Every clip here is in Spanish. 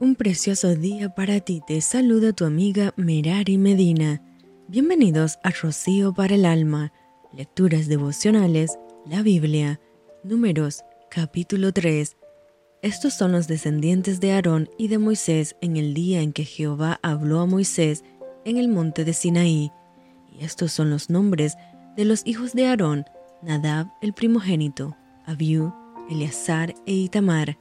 Un precioso día para ti. Te saluda tu amiga Merari Medina. Bienvenidos a Rocío para el Alma. Lecturas devocionales, la Biblia. Números, capítulo 3. Estos son los descendientes de Aarón y de Moisés en el día en que Jehová habló a Moisés en el monte de Sinaí. Y estos son los nombres de los hijos de Aarón, Nadab el primogénito, Abiú, Eleazar e Itamar.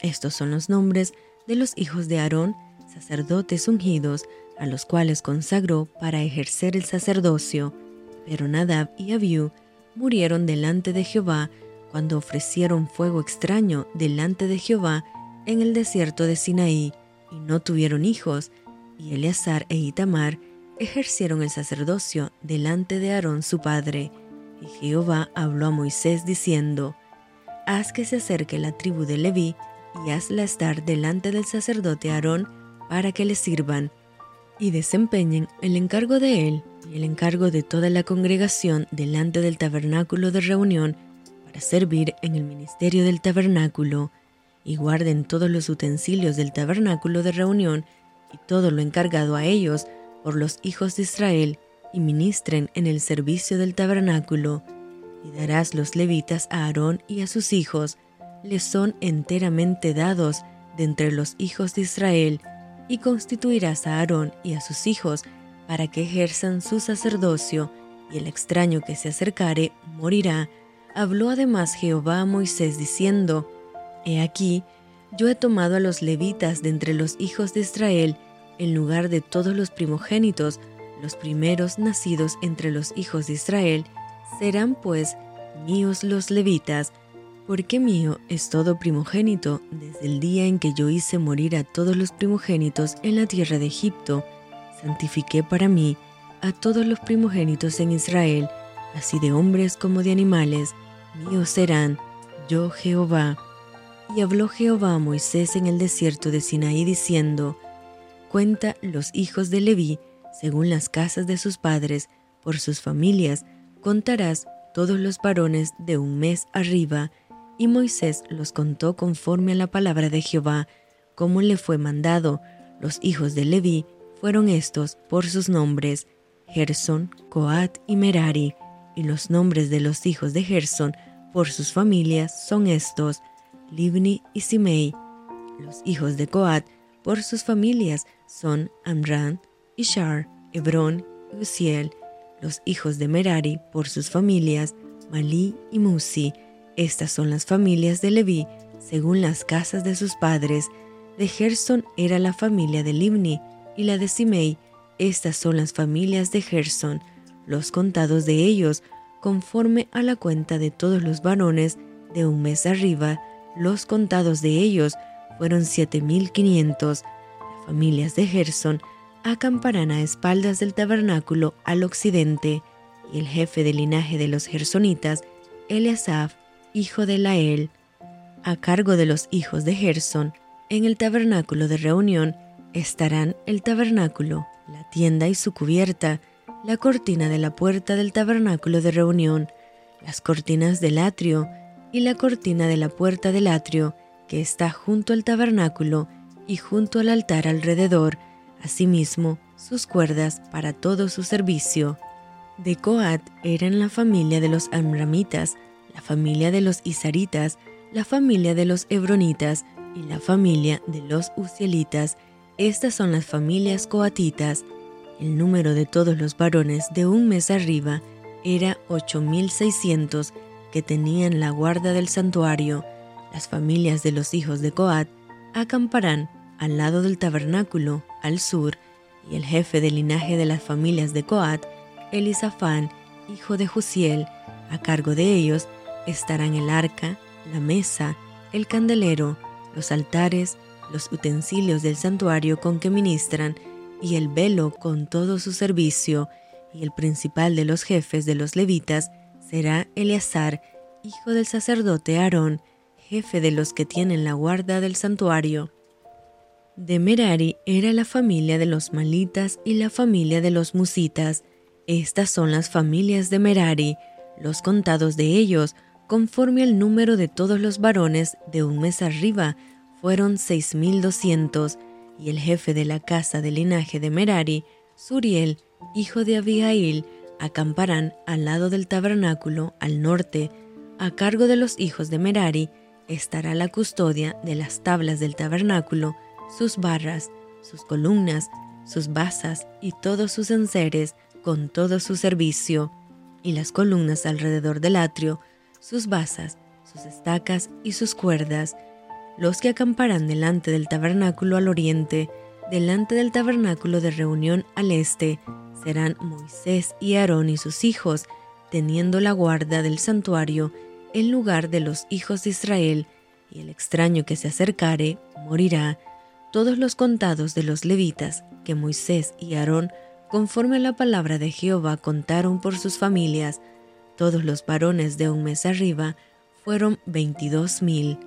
Estos son los nombres de los hijos de Aarón, sacerdotes ungidos, a los cuales consagró para ejercer el sacerdocio. Pero Nadab y Abiú murieron delante de Jehová cuando ofrecieron fuego extraño delante de Jehová en el desierto de Sinaí, y no tuvieron hijos, y Eleazar e Itamar ejercieron el sacerdocio delante de Aarón su padre. Y Jehová habló a Moisés diciendo, Haz que se acerque la tribu de Leví y hazla estar delante del sacerdote Aarón para que le sirvan y desempeñen el encargo de él y el encargo de toda la congregación delante del tabernáculo de reunión para servir en el ministerio del tabernáculo, y guarden todos los utensilios del tabernáculo de reunión y todo lo encargado a ellos por los hijos de Israel, y ministren en el servicio del tabernáculo, y darás los levitas a Aarón y a sus hijos, les son enteramente dados de entre los hijos de Israel, y constituirás a Aarón y a sus hijos para que ejerzan su sacerdocio, y el extraño que se acercare morirá. Habló además Jehová a Moisés diciendo, He aquí, yo he tomado a los levitas de entre los hijos de Israel, en lugar de todos los primogénitos, los primeros nacidos entre los hijos de Israel, serán pues míos los levitas, porque mío es todo primogénito desde el día en que yo hice morir a todos los primogénitos en la tierra de Egipto. Santifiqué para mí a todos los primogénitos en Israel, así de hombres como de animales, míos serán, yo Jehová. Y habló Jehová a Moisés en el desierto de Sinaí diciendo, Cuenta los hijos de Leví, según las casas de sus padres, por sus familias, contarás todos los varones de un mes arriba, y Moisés los contó conforme a la palabra de Jehová, como le fue mandado. Los hijos de Leví fueron estos por sus nombres, Gerson, Coat y Merari, y los nombres de los hijos de Gerson por sus familias son estos, Libni y Simei. Los hijos de Coat por sus familias son Amran, Ishar, Hebrón y Uziel. Los hijos de Merari por sus familias, Malí y Musi estas son las familias de Leví, según las casas de sus padres. De Gerson era la familia de Libni, y la de Simei. Estas son las familias de Gerson, los contados de ellos, conforme a la cuenta de todos los varones de un mes arriba, los contados de ellos fueron siete mil quinientos. Las familias de Gerson acamparán a espaldas del tabernáculo al occidente, y el jefe del linaje de los gersonitas, Eliasaph, hijo de Lael, a cargo de los hijos de Gerson, en el tabernáculo de reunión estarán el tabernáculo, la tienda y su cubierta, la cortina de la puerta del tabernáculo de reunión, las cortinas del atrio y la cortina de la puerta del atrio que está junto al tabernáculo y junto al altar alrededor, asimismo sus cuerdas para todo su servicio. De Coat eran la familia de los amramitas, la familia de los Isaritas, la familia de los Hebronitas y la familia de los Uzielitas. Estas son las familias coatitas. El número de todos los varones de un mes arriba era 8.600 que tenían la guarda del santuario. Las familias de los hijos de Coat acamparán al lado del tabernáculo, al sur, y el jefe del linaje de las familias de Coat, Elisafán, hijo de Jusiel, a cargo de ellos estarán el arca, la mesa, el candelero, los altares, los utensilios del santuario con que ministran, y el velo con todo su servicio, y el principal de los jefes de los levitas será Eleazar, hijo del sacerdote Aarón, jefe de los que tienen la guarda del santuario. De Merari era la familia de los malitas y la familia de los musitas. Estas son las familias de Merari. Los contados de ellos conforme al número de todos los varones de un mes arriba, fueron seis mil doscientos, y el jefe de la casa del linaje de Merari, Suriel, hijo de Abigail, acamparán al lado del tabernáculo al norte, a cargo de los hijos de Merari, estará la custodia de las tablas del tabernáculo, sus barras, sus columnas, sus basas y todos sus enseres con todo su servicio, y las columnas alrededor del atrio, sus basas, sus estacas y sus cuerdas, los que acamparán delante del tabernáculo al oriente, delante del tabernáculo de reunión al este, serán Moisés y Aarón y sus hijos, teniendo la guarda del santuario en lugar de los hijos de Israel, y el extraño que se acercare morirá. Todos los contados de los levitas que Moisés y Aarón, conforme a la palabra de Jehová, contaron por sus familias, todos los varones de un mes arriba, fueron veintidós mil.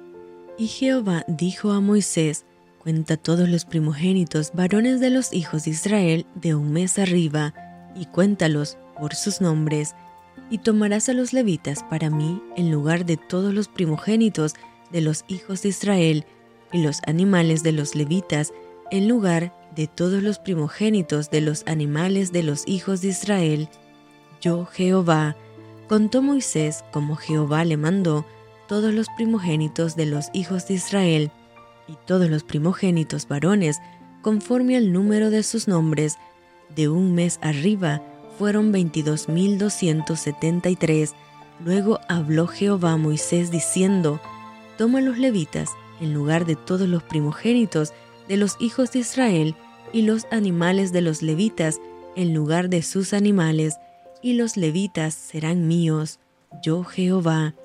Y Jehová dijo a Moisés, Cuenta todos los primogénitos varones de los hijos de Israel de un mes arriba, y cuéntalos por sus nombres, y tomarás a los levitas para mí en lugar de todos los primogénitos de los hijos de Israel, y los animales de los levitas en lugar de todos los primogénitos de los animales de los hijos de Israel. Yo, Jehová, contó Moisés como Jehová le mandó todos los primogénitos de los hijos de Israel, y todos los primogénitos varones, conforme al número de sus nombres, de un mes arriba, fueron veintidós mil doscientos setenta y tres. Luego habló Jehová a Moisés diciendo, Toma los levitas, en lugar de todos los primogénitos de los hijos de Israel, y los animales de los levitas, en lugar de sus animales, y los levitas serán míos, yo Jehová.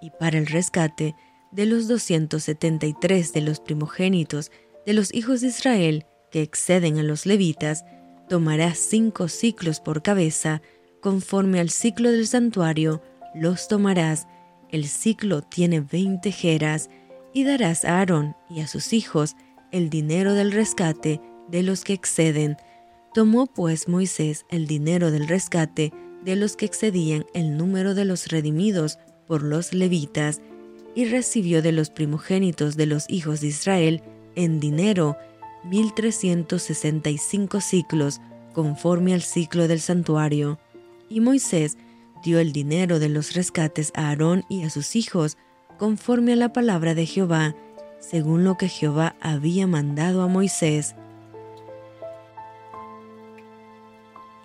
Y para el rescate de los 273 de los primogénitos de los hijos de Israel que exceden a los levitas, tomarás cinco ciclos por cabeza, conforme al ciclo del santuario, los tomarás. El ciclo tiene veinte jeras, y darás a Aarón y a sus hijos el dinero del rescate de los que exceden. Tomó pues Moisés el dinero del rescate de los que excedían el número de los redimidos por los levitas, y recibió de los primogénitos de los hijos de Israel en dinero 1365 ciclos, conforme al ciclo del santuario. Y Moisés dio el dinero de los rescates a Aarón y a sus hijos, conforme a la palabra de Jehová, según lo que Jehová había mandado a Moisés.